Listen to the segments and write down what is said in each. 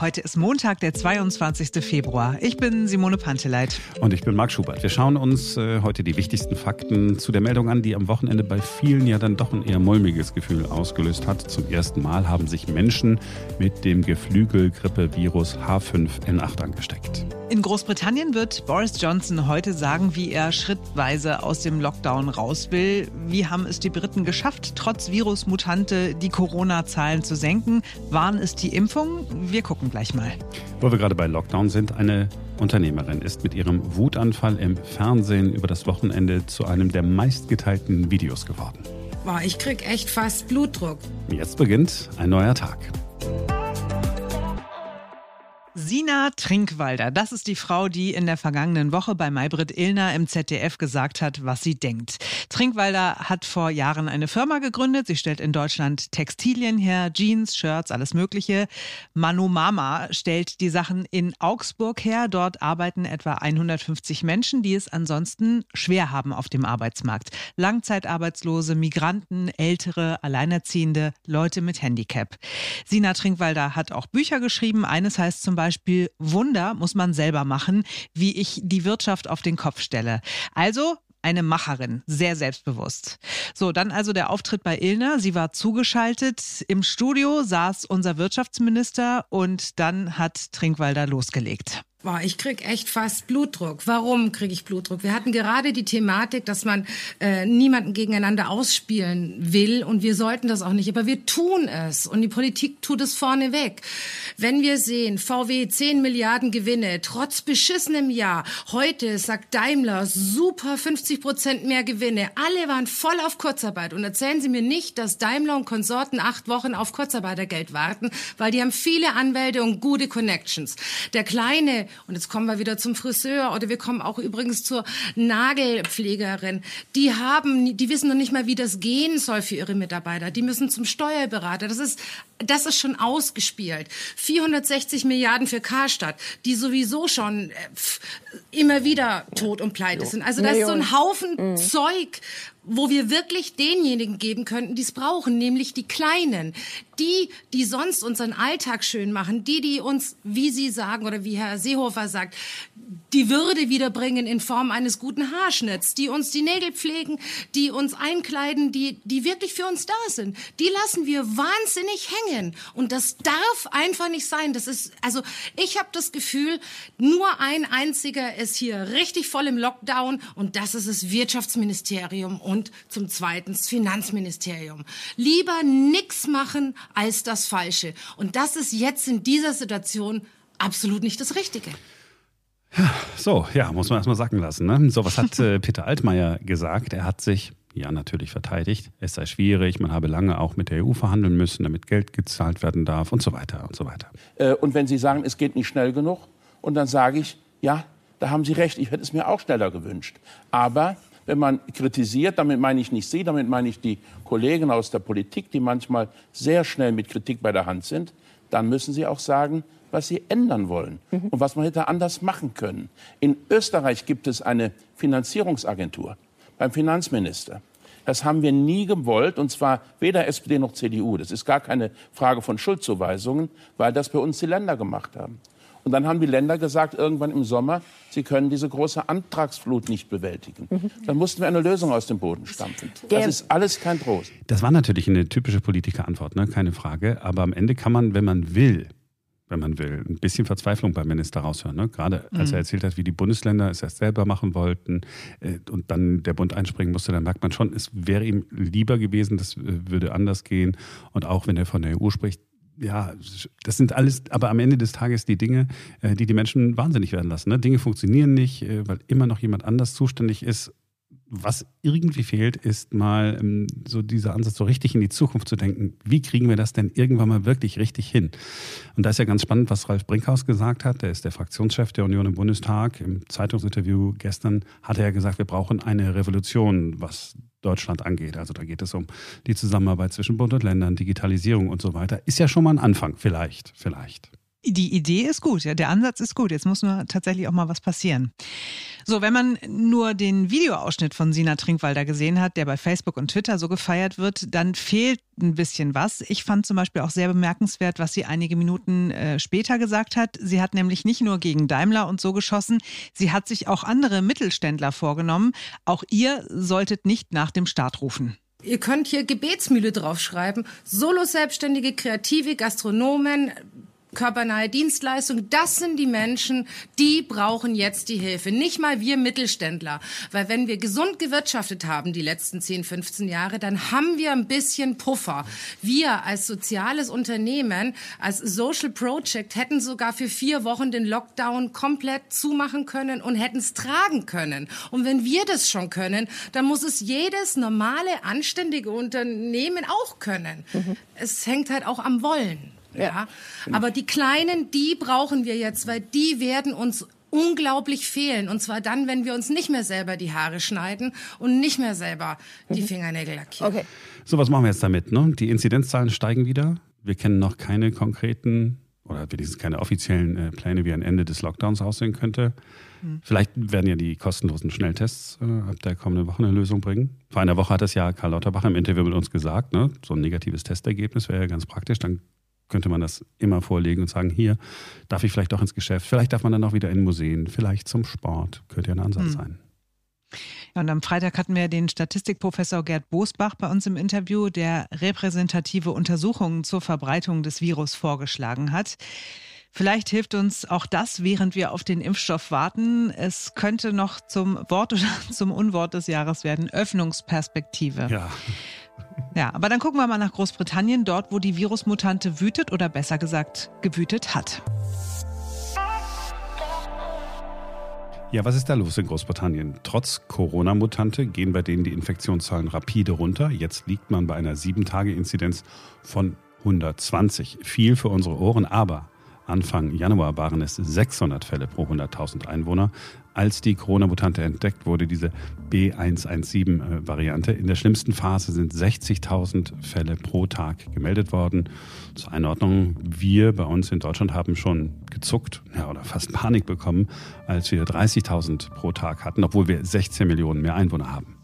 Heute ist Montag, der 22. Februar. Ich bin Simone Panteleit. Und ich bin Marc Schubert. Wir schauen uns äh, heute die wichtigsten Fakten zu der Meldung an, die am Wochenende bei vielen ja dann doch ein eher mulmiges Gefühl ausgelöst hat. Zum ersten Mal haben sich Menschen mit dem Geflügelgrippe-Virus H5N8 angesteckt. In Großbritannien wird Boris Johnson heute sagen, wie er schrittweise aus dem Lockdown raus will. Wie haben es die Briten geschafft, trotz Virusmutante die Corona-Zahlen zu senken? Waren es die Impfungen? Wir gucken gleich mal. Wo wir gerade bei Lockdown sind, eine Unternehmerin ist mit ihrem Wutanfall im Fernsehen über das Wochenende zu einem der meistgeteilten Videos geworden. Boah, ich krieg echt fast Blutdruck. Jetzt beginnt ein neuer Tag. Sina Trinkwalder, das ist die Frau, die in der vergangenen Woche bei Maybrit Illner im ZDF gesagt hat, was sie denkt. Trinkwalder hat vor Jahren eine Firma gegründet. Sie stellt in Deutschland Textilien her, Jeans, Shirts, alles Mögliche. Manu Mama stellt die Sachen in Augsburg her. Dort arbeiten etwa 150 Menschen, die es ansonsten schwer haben auf dem Arbeitsmarkt. Langzeitarbeitslose, Migranten, Ältere, Alleinerziehende, Leute mit Handicap. Sina Trinkwalder hat auch Bücher geschrieben. Eines heißt zum Beispiel Wunder muss man selber machen, wie ich die Wirtschaft auf den Kopf stelle. Also eine Macherin, sehr selbstbewusst. So, dann also der Auftritt bei Ilna. Sie war zugeschaltet. Im Studio saß unser Wirtschaftsminister und dann hat Trinkwalder losgelegt. Boah, ich krieg echt fast Blutdruck. Warum kriege ich Blutdruck? Wir hatten gerade die Thematik, dass man äh, niemanden gegeneinander ausspielen will und wir sollten das auch nicht, aber wir tun es und die Politik tut es vorneweg. Wenn wir sehen, VW 10 Milliarden Gewinne, trotz beschissenem Jahr, heute sagt Daimler super 50 Prozent mehr Gewinne, alle waren voll auf Kurzarbeit und erzählen Sie mir nicht, dass Daimler und Konsorten acht Wochen auf Kurzarbeitergeld warten, weil die haben viele Anwälte und gute Connections. Der kleine und jetzt kommen wir wieder zum Friseur oder wir kommen auch übrigens zur Nagelpflegerin. Die haben, die wissen noch nicht mal, wie das gehen soll für ihre Mitarbeiter. Die müssen zum Steuerberater. Das ist, das ist schon ausgespielt. 460 Milliarden für Karstadt, die sowieso schon äh, immer wieder tot und pleite sind. Also das ist so ein Haufen mhm. Zeug, wo wir wirklich denjenigen geben könnten, die es brauchen, nämlich die Kleinen, die, die sonst unseren Alltag schön machen, die, die uns, wie Sie sagen oder wie Herr Seehofer sagt, die Würde wiederbringen in Form eines guten Haarschnitts, die uns die Nägel pflegen, die uns einkleiden, die, die wirklich für uns da sind. Die lassen wir wahnsinnig hängen. Und das darf einfach nicht sein. Das ist, also ich habe das Gefühl, nur ein einziger ist hier richtig voll im Lockdown und das ist das Wirtschaftsministerium und zum Zweiten das Finanzministerium. Lieber nix machen als das Falsche. Und das ist jetzt in dieser Situation absolut nicht das Richtige. So, ja, muss man erstmal sacken lassen. Ne? So, was hat äh, Peter Altmaier gesagt? Er hat sich ja natürlich verteidigt. Es sei schwierig, man habe lange auch mit der EU verhandeln müssen, damit Geld gezahlt werden darf und so weiter und so weiter. Äh, und wenn Sie sagen, es geht nicht schnell genug, und dann sage ich, ja, da haben Sie recht, ich hätte es mir auch schneller gewünscht. Aber wenn man kritisiert, damit meine ich nicht Sie, damit meine ich die Kollegen aus der Politik, die manchmal sehr schnell mit Kritik bei der Hand sind, dann müssen Sie auch sagen, was Sie ändern wollen mhm. und was man hätte anders machen können. In Österreich gibt es eine Finanzierungsagentur beim Finanzminister. Das haben wir nie gewollt, und zwar weder SPD noch CDU. Das ist gar keine Frage von Schuldzuweisungen, weil das bei uns die Länder gemacht haben. Und dann haben die Länder gesagt, irgendwann im Sommer, sie können diese große Antragsflut nicht bewältigen. Mhm. Dann mussten wir eine Lösung aus dem Boden stampfen. Das ist alles kein Trost. Das war natürlich eine typische Politikerantwort, ne? keine Frage. Aber am Ende kann man, wenn man will, wenn man will, ein bisschen Verzweiflung beim Minister raushören. Ne? Gerade als mhm. er erzählt hat, wie die Bundesländer es erst selber machen wollten äh, und dann der Bund einspringen musste, dann merkt man schon, es wäre ihm lieber gewesen, das äh, würde anders gehen. Und auch wenn er von der EU spricht, ja, das sind alles, aber am Ende des Tages die Dinge, äh, die die Menschen wahnsinnig werden lassen. Ne? Dinge funktionieren nicht, äh, weil immer noch jemand anders zuständig ist. Was irgendwie fehlt, ist mal ähm, so dieser Ansatz, so richtig in die Zukunft zu denken. Wie kriegen wir das denn irgendwann mal wirklich richtig hin? Und da ist ja ganz spannend, was Ralf Brinkhaus gesagt hat. Der ist der Fraktionschef der Union im Bundestag. Im Zeitungsinterview gestern hat er ja gesagt, wir brauchen eine Revolution, was Deutschland angeht. Also da geht es um die Zusammenarbeit zwischen Bund und Ländern, Digitalisierung und so weiter. Ist ja schon mal ein Anfang, vielleicht, vielleicht. Die Idee ist gut, ja, der Ansatz ist gut. Jetzt muss nur tatsächlich auch mal was passieren. So, wenn man nur den Videoausschnitt von Sina Trinkwalder gesehen hat, der bei Facebook und Twitter so gefeiert wird, dann fehlt ein bisschen was. Ich fand zum Beispiel auch sehr bemerkenswert, was sie einige Minuten äh, später gesagt hat. Sie hat nämlich nicht nur gegen Daimler und so geschossen, sie hat sich auch andere Mittelständler vorgenommen. Auch ihr solltet nicht nach dem Start rufen. Ihr könnt hier Gebetsmühle draufschreiben. Solo-Selbstständige, Kreative, Gastronomen, körpernahe Dienstleistung, das sind die Menschen, die brauchen jetzt die Hilfe. Nicht mal wir Mittelständler. Weil wenn wir gesund gewirtschaftet haben die letzten 10, 15 Jahre, dann haben wir ein bisschen Puffer. Wir als soziales Unternehmen, als Social Project hätten sogar für vier Wochen den Lockdown komplett zumachen können und hätten es tragen können. Und wenn wir das schon können, dann muss es jedes normale, anständige Unternehmen auch können. Mhm. Es hängt halt auch am Wollen. Ja. Aber die Kleinen, die brauchen wir jetzt, weil die werden uns unglaublich fehlen. Und zwar dann, wenn wir uns nicht mehr selber die Haare schneiden und nicht mehr selber die mhm. Fingernägel lackieren. Okay. So, was machen wir jetzt damit? Ne? Die Inzidenzzahlen steigen wieder. Wir kennen noch keine konkreten oder wenigstens keine offiziellen äh, Pläne, wie ein Ende des Lockdowns aussehen könnte. Mhm. Vielleicht werden ja die kostenlosen Schnelltests äh, ab der kommenden Woche eine Lösung bringen. Vor einer Woche hat es ja Karl Lauterbach im Interview mit uns gesagt, ne? so ein negatives Testergebnis wäre ja ganz praktisch. Dann könnte man das immer vorlegen und sagen, hier darf ich vielleicht auch ins Geschäft, vielleicht darf man dann auch wieder in Museen, vielleicht zum Sport, könnte ja ein Ansatz hm. sein. Ja, und am Freitag hatten wir den Statistikprofessor Gerd Bosbach bei uns im Interview, der repräsentative Untersuchungen zur Verbreitung des Virus vorgeschlagen hat. Vielleicht hilft uns auch das, während wir auf den Impfstoff warten. Es könnte noch zum Wort oder zum Unwort des Jahres werden. Öffnungsperspektive. Ja. Ja, aber dann gucken wir mal nach Großbritannien, dort, wo die Virusmutante wütet oder besser gesagt gewütet hat. Ja, was ist da los in Großbritannien? Trotz Corona-Mutante gehen bei denen die Infektionszahlen rapide runter. Jetzt liegt man bei einer 7-Tage-Inzidenz von 120. Viel für unsere Ohren, aber Anfang Januar waren es 600 Fälle pro 100.000 Einwohner. Als die Corona-Mutante entdeckt wurde, diese B117-Variante, in der schlimmsten Phase sind 60.000 Fälle pro Tag gemeldet worden. Zur Einordnung, wir bei uns in Deutschland haben schon gezuckt ja, oder fast Panik bekommen, als wir 30.000 pro Tag hatten, obwohl wir 16 Millionen mehr Einwohner haben.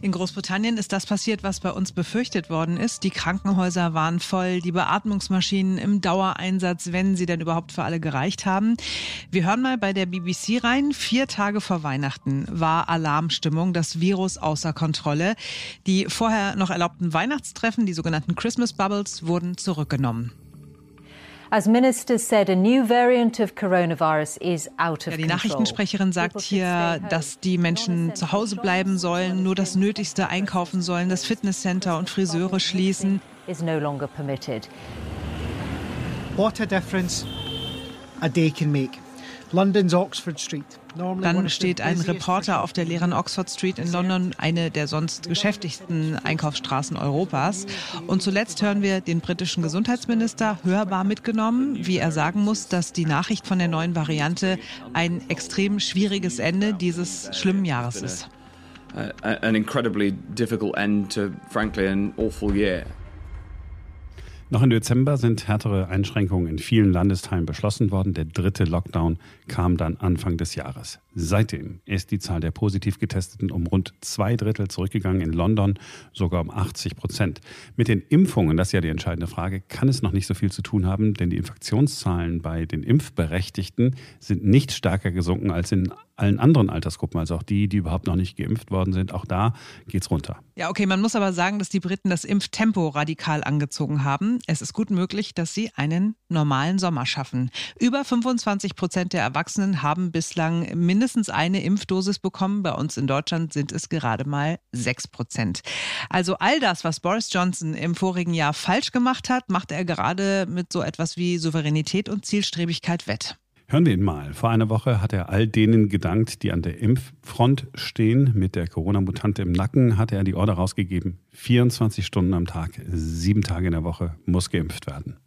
In Großbritannien ist das passiert, was bei uns befürchtet worden ist. Die Krankenhäuser waren voll, die Beatmungsmaschinen im Dauereinsatz, wenn sie denn überhaupt für alle gereicht haben. Wir hören mal bei der BBC rein. Vier Tage vor Weihnachten war Alarmstimmung, das Virus außer Kontrolle. Die vorher noch erlaubten Weihnachtstreffen, die sogenannten Christmas Bubbles, wurden zurückgenommen. As ministers said, a new variant of coronavirus is out of ja, die Nachrichtensprecherin sagt hier, dass die Menschen zu Hause bleiben sollen, nur das Nötigste einkaufen sollen, das Fitnesscenter und Friseure schließen. Is no longer permitted. What a difference a day can make. London's Oxford Street. Dann steht ein Reporter auf der leeren Oxford Street in London, eine der sonst geschäftigsten Einkaufsstraßen Europas. Und zuletzt hören wir den britischen Gesundheitsminister hörbar mitgenommen, wie er sagen muss, dass die Nachricht von der neuen Variante ein extrem schwieriges Ende dieses schlimmen Jahres ist. An incredibly difficult end to, frankly, an awful year. Noch im Dezember sind härtere Einschränkungen in vielen Landesteilen beschlossen worden. Der dritte Lockdown kam dann Anfang des Jahres. Seitdem ist die Zahl der positiv Getesteten um rund zwei Drittel zurückgegangen, in London sogar um 80 Prozent. Mit den Impfungen, das ist ja die entscheidende Frage, kann es noch nicht so viel zu tun haben, denn die Infektionszahlen bei den Impfberechtigten sind nicht stärker gesunken als in allen anderen Altersgruppen, also auch die, die überhaupt noch nicht geimpft worden sind. Auch da geht es runter. Ja, okay, man muss aber sagen, dass die Briten das Impftempo radikal angezogen haben. Es ist gut möglich, dass sie einen normalen Sommer schaffen. Über 25 Prozent der Erwachsenen haben bislang mindestens eine Impfdosis bekommen. Bei uns in Deutschland sind es gerade mal 6 Prozent. Also all das, was Boris Johnson im vorigen Jahr falsch gemacht hat, macht er gerade mit so etwas wie Souveränität und Zielstrebigkeit wett. Hören wir ihn mal. Vor einer Woche hat er all denen gedankt, die an der Impffront stehen. Mit der Corona-Mutante im Nacken hat er die Order rausgegeben. 24 Stunden am Tag, sieben Tage in der Woche muss geimpft werden.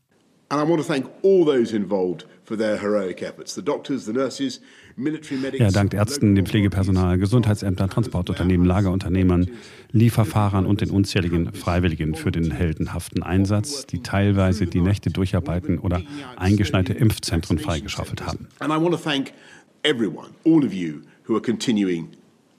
Er dankt Ärzten, dem Pflegepersonal, Gesundheitsämtern, Transportunternehmen, Lagerunternehmern, Lieferfahrern und den unzähligen Freiwilligen für den heldenhaften Einsatz, die teilweise die Nächte durcharbeiten oder eingeschneite Impfzentren freigeschaufelt haben. And I want to thank everyone, all of you who are continuing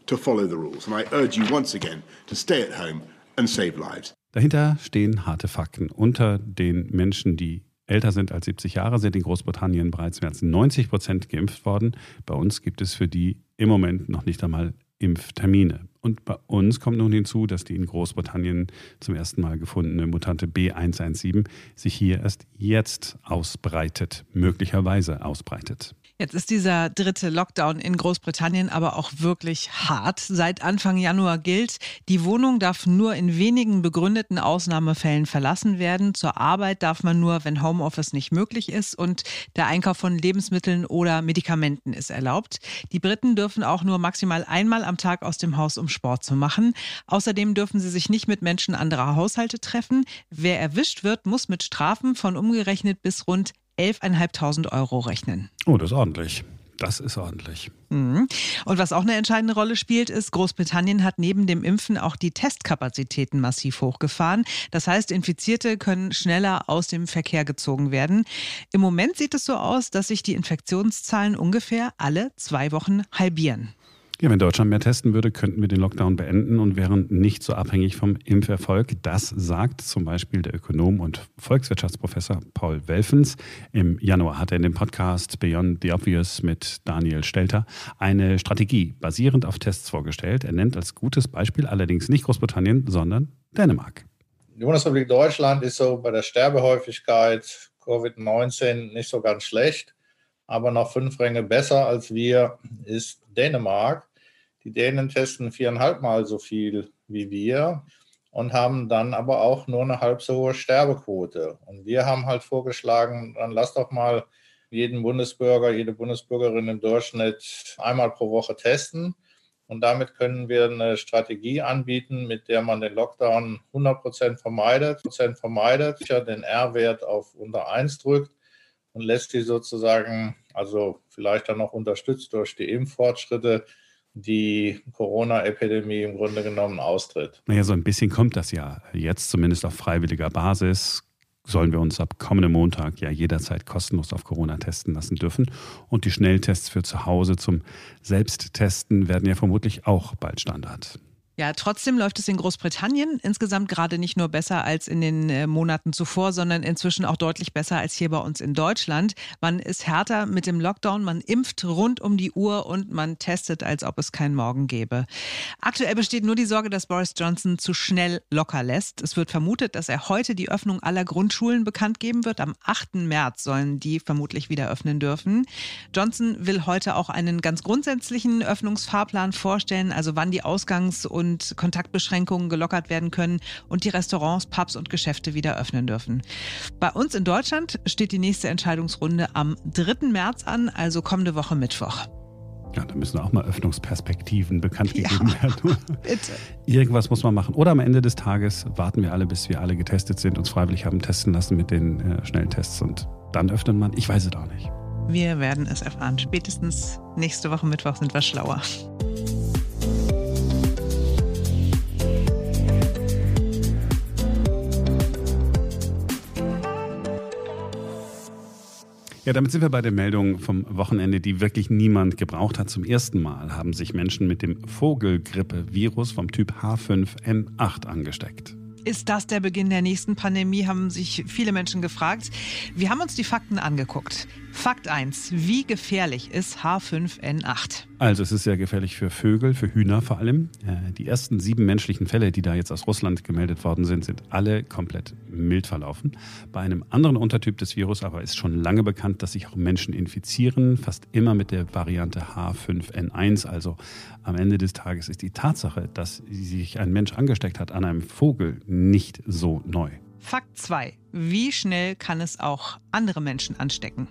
to follow the rules. And I urge you once again to stay at home and save lives. Dahinter stehen harte Fakten. Unter den Menschen, die älter sind als 70 Jahre, sind in Großbritannien bereits mehr als 90 Prozent geimpft worden. Bei uns gibt es für die im Moment noch nicht einmal Impftermine. Und bei uns kommt nun hinzu, dass die in Großbritannien zum ersten Mal gefundene Mutante B117 sich hier erst jetzt ausbreitet, möglicherweise ausbreitet. Jetzt ist dieser dritte Lockdown in Großbritannien aber auch wirklich hart. Seit Anfang Januar gilt, die Wohnung darf nur in wenigen begründeten Ausnahmefällen verlassen werden. Zur Arbeit darf man nur, wenn Homeoffice nicht möglich ist und der Einkauf von Lebensmitteln oder Medikamenten ist erlaubt. Die Briten dürfen auch nur maximal einmal am Tag aus dem Haus, um Sport zu machen. Außerdem dürfen sie sich nicht mit Menschen anderer Haushalte treffen. Wer erwischt wird, muss mit Strafen von umgerechnet bis rund 11.500 Euro rechnen. Oh, das ist ordentlich. Das ist ordentlich. Mhm. Und was auch eine entscheidende Rolle spielt, ist, Großbritannien hat neben dem Impfen auch die Testkapazitäten massiv hochgefahren. Das heißt, Infizierte können schneller aus dem Verkehr gezogen werden. Im Moment sieht es so aus, dass sich die Infektionszahlen ungefähr alle zwei Wochen halbieren. Ja, wenn Deutschland mehr testen würde, könnten wir den Lockdown beenden und wären nicht so abhängig vom Impferfolg. Das sagt zum Beispiel der Ökonom und Volkswirtschaftsprofessor Paul Welfens. Im Januar hat er in dem Podcast Beyond the Obvious mit Daniel Stelter eine Strategie basierend auf Tests vorgestellt. Er nennt als gutes Beispiel allerdings nicht Großbritannien, sondern Dänemark. Die Bundesrepublik Deutschland ist so bei der Sterbehäufigkeit Covid-19 nicht so ganz schlecht, aber noch fünf Ränge besser als wir ist Dänemark. Die Dänen testen viereinhalb Mal so viel wie wir und haben dann aber auch nur eine halb so hohe Sterbequote. Und wir haben halt vorgeschlagen, dann lass doch mal jeden Bundesbürger, jede Bundesbürgerin im Durchschnitt einmal pro Woche testen. Und damit können wir eine Strategie anbieten, mit der man den Lockdown 100 Prozent vermeidet, Prozent vermeidet, den R-Wert auf unter 1 drückt und lässt die sozusagen, also vielleicht dann noch unterstützt durch die Impffortschritte, die Corona-Epidemie im Grunde genommen austritt. Naja, so ein bisschen kommt das ja jetzt zumindest auf freiwilliger Basis. Sollen wir uns ab kommendem Montag ja jederzeit kostenlos auf Corona testen lassen dürfen. Und die Schnelltests für zu Hause zum Selbsttesten werden ja vermutlich auch bald Standard. Ja, trotzdem läuft es in Großbritannien insgesamt gerade nicht nur besser als in den äh, Monaten zuvor, sondern inzwischen auch deutlich besser als hier bei uns in Deutschland. Man ist härter mit dem Lockdown, man impft rund um die Uhr und man testet, als ob es keinen Morgen gäbe. Aktuell besteht nur die Sorge, dass Boris Johnson zu schnell locker lässt. Es wird vermutet, dass er heute die Öffnung aller Grundschulen bekannt geben wird. Am 8. März sollen die vermutlich wieder öffnen dürfen. Johnson will heute auch einen ganz grundsätzlichen Öffnungsfahrplan vorstellen, also wann die Ausgangs- und Kontaktbeschränkungen gelockert werden können und die Restaurants, Pubs und Geschäfte wieder öffnen dürfen. Bei uns in Deutschland steht die nächste Entscheidungsrunde am 3. März an, also kommende Woche Mittwoch. Ja, da müssen auch mal Öffnungsperspektiven bekannt gegeben ja, werden. Bitte. Irgendwas muss man machen. Oder am Ende des Tages warten wir alle, bis wir alle getestet sind, uns freiwillig haben testen lassen mit den äh, Schnelltests und dann öffnet man. Ich weiß es auch nicht. Wir werden es erfahren. Spätestens nächste Woche Mittwoch sind wir schlauer. Ja, damit sind wir bei der Meldung vom Wochenende, die wirklich niemand gebraucht hat. Zum ersten Mal haben sich Menschen mit dem Vogelgrippe-Virus vom Typ H5N8 angesteckt. Ist das der Beginn der nächsten Pandemie, haben sich viele Menschen gefragt. Wir haben uns die Fakten angeguckt. Fakt 1. Wie gefährlich ist H5N8? Also es ist sehr gefährlich für Vögel, für Hühner vor allem. Äh, die ersten sieben menschlichen Fälle, die da jetzt aus Russland gemeldet worden sind, sind alle komplett mild verlaufen. Bei einem anderen Untertyp des Virus aber ist schon lange bekannt, dass sich auch Menschen infizieren, fast immer mit der Variante H5N1. Also am Ende des Tages ist die Tatsache, dass sich ein Mensch angesteckt hat an einem Vogel, nicht so neu. Fakt 2. Wie schnell kann es auch andere Menschen anstecken?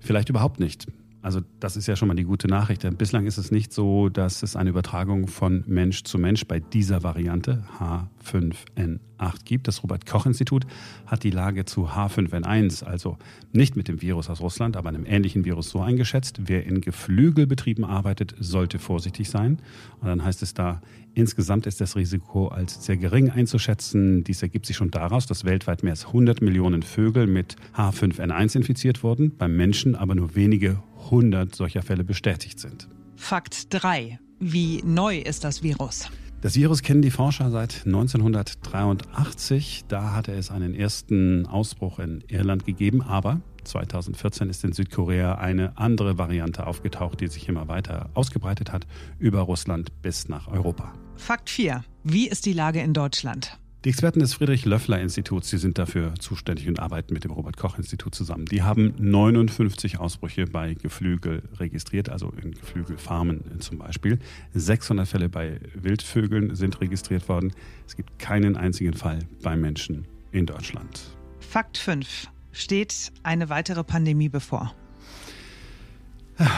Vielleicht überhaupt nicht. Also das ist ja schon mal die gute Nachricht. Denn bislang ist es nicht so, dass es eine Übertragung von Mensch zu Mensch bei dieser Variante H5N8 gibt. Das Robert Koch Institut hat die Lage zu H5N1, also nicht mit dem Virus aus Russland, aber einem ähnlichen Virus so eingeschätzt. Wer in Geflügelbetrieben arbeitet, sollte vorsichtig sein. Und dann heißt es da, insgesamt ist das Risiko als sehr gering einzuschätzen. Dies ergibt sich schon daraus, dass weltweit mehr als 100 Millionen Vögel mit H5N1 infiziert wurden, beim Menschen aber nur wenige 100 solcher Fälle bestätigt sind. Fakt 3. Wie neu ist das Virus? Das Virus kennen die Forscher seit 1983. Da hatte es einen ersten Ausbruch in Irland gegeben, aber 2014 ist in Südkorea eine andere Variante aufgetaucht, die sich immer weiter ausgebreitet hat, über Russland bis nach Europa. Fakt 4. Wie ist die Lage in Deutschland? Die Experten des Friedrich-Löffler-Instituts, die sind dafür zuständig und arbeiten mit dem Robert-Koch-Institut zusammen. Die haben 59 Ausbrüche bei Geflügel registriert, also in Geflügelfarmen zum Beispiel. 600 Fälle bei Wildvögeln sind registriert worden. Es gibt keinen einzigen Fall bei Menschen in Deutschland. Fakt 5. Steht eine weitere Pandemie bevor?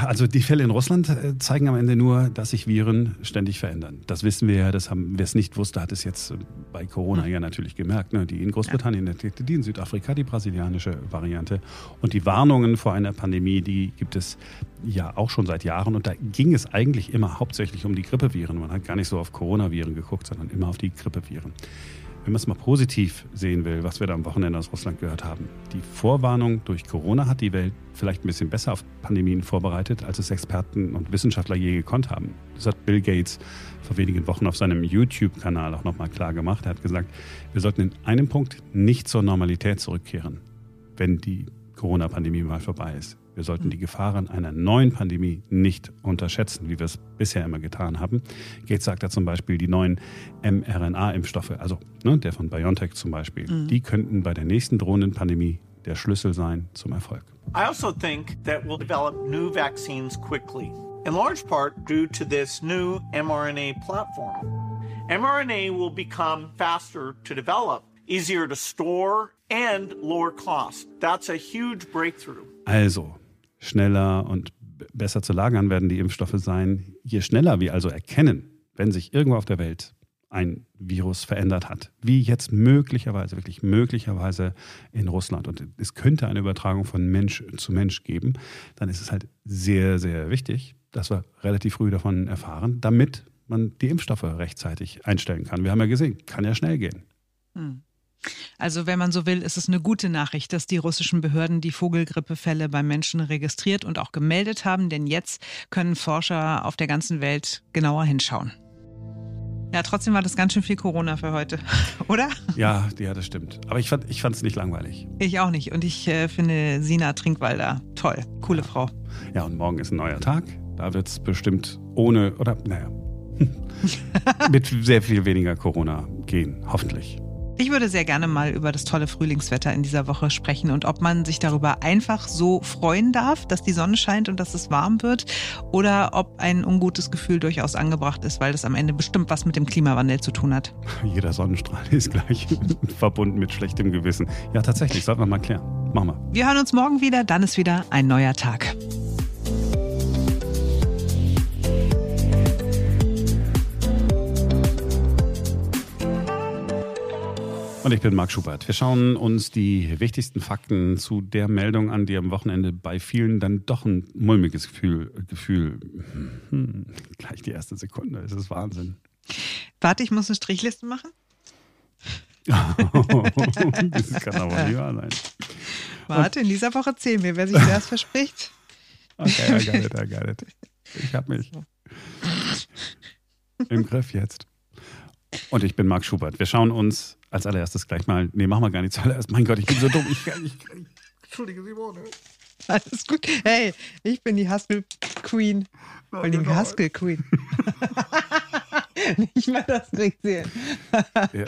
Also die Fälle in Russland äh, zeigen am Ende nur, dass sich Viren ständig verändern. Das wissen wir ja, das haben, wer es nicht wusste, hat es jetzt äh, bei Corona ja natürlich gemerkt. Ne? Die in Großbritannien, die in Südafrika, die brasilianische Variante. Und die Warnungen vor einer Pandemie, die gibt es ja auch schon seit Jahren. Und da ging es eigentlich immer hauptsächlich um die Grippeviren. Man hat gar nicht so auf Coronaviren geguckt, sondern immer auf die Grippeviren wenn man es mal positiv sehen will, was wir da am Wochenende aus Russland gehört haben. Die Vorwarnung durch Corona hat die Welt vielleicht ein bisschen besser auf Pandemien vorbereitet, als es Experten und Wissenschaftler je gekonnt haben. Das hat Bill Gates vor wenigen Wochen auf seinem YouTube-Kanal auch nochmal klar gemacht. Er hat gesagt, wir sollten in einem Punkt nicht zur Normalität zurückkehren, wenn die Corona-Pandemie mal vorbei ist. Wir sollten die Gefahren einer neuen Pandemie nicht unterschätzen, wie wir es bisher immer getan haben. Gates sagt da zum Beispiel, die neuen mRNA-Impfstoffe, also ne, der von BioNTech zum Beispiel, mhm. die könnten bei der nächsten drohenden Pandemie der Schlüssel sein zum Erfolg. I also think that we'll develop new vaccines quickly, in large part due to this new mRNA platform. mRNA will become faster to develop, easier to store and lower cost. That's a huge breakthrough. Also, schneller und besser zu lagern werden die Impfstoffe sein. Je schneller wir also erkennen, wenn sich irgendwo auf der Welt ein Virus verändert hat, wie jetzt möglicherweise, wirklich möglicherweise in Russland und es könnte eine Übertragung von Mensch zu Mensch geben, dann ist es halt sehr, sehr wichtig, dass wir relativ früh davon erfahren, damit man die Impfstoffe rechtzeitig einstellen kann. Wir haben ja gesehen, kann ja schnell gehen. Hm. Also wenn man so will, ist es eine gute Nachricht, dass die russischen Behörden die Vogelgrippefälle beim Menschen registriert und auch gemeldet haben, denn jetzt können Forscher auf der ganzen Welt genauer hinschauen. Ja, trotzdem war das ganz schön viel Corona für heute, oder? Ja, ja, das stimmt. Aber ich fand es nicht langweilig. Ich auch nicht. Und ich äh, finde Sina Trinkwalder toll. Coole ja. Frau. Ja, und morgen ist ein neuer Tag. Da wird es bestimmt ohne, oder naja, mit sehr viel weniger Corona gehen, hoffentlich. Ich würde sehr gerne mal über das tolle Frühlingswetter in dieser Woche sprechen und ob man sich darüber einfach so freuen darf, dass die Sonne scheint und dass es warm wird oder ob ein ungutes Gefühl durchaus angebracht ist, weil das am Ende bestimmt was mit dem Klimawandel zu tun hat. Jeder Sonnenstrahl ist gleich verbunden mit schlechtem Gewissen. Ja, tatsächlich, sollten wir mal klären. Machen wir. Wir hören uns morgen wieder, dann ist wieder ein neuer Tag. Und ich bin Marc Schubert. Wir schauen uns die wichtigsten Fakten zu der Meldung an, die am Wochenende bei vielen dann doch ein mulmiges Gefühl, Gefühl hm, gleich die erste Sekunde, es ist Wahnsinn. Warte, ich muss eine Strichliste machen. das kann aber nicht wahr sein. Warte, in dieser Woche zählen wir, wer sich zuerst verspricht. Okay, I got it, I got it. Ich hab mich im Griff jetzt. Und ich bin Marc Schubert. Wir schauen uns als allererstes gleich mal. Nee, machen wir gar nicht zuallererst. Mein Gott, ich bin so dumm. Ich, ich, ich, Entschuldige, Simone. Alles gut. Hey, ich bin die Haskell Queen. Vor allem genau. Haskell Queen. Nicht mal das sehen. ja,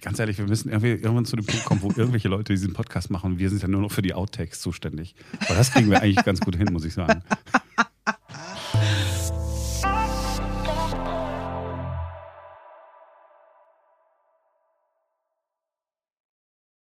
ganz ehrlich, wir müssen irgendwann zu dem Punkt kommen, wo irgendwelche Leute diesen Podcast machen. Wir sind ja nur noch für die Outtakes zuständig. Aber das kriegen wir eigentlich ganz gut hin, muss ich sagen.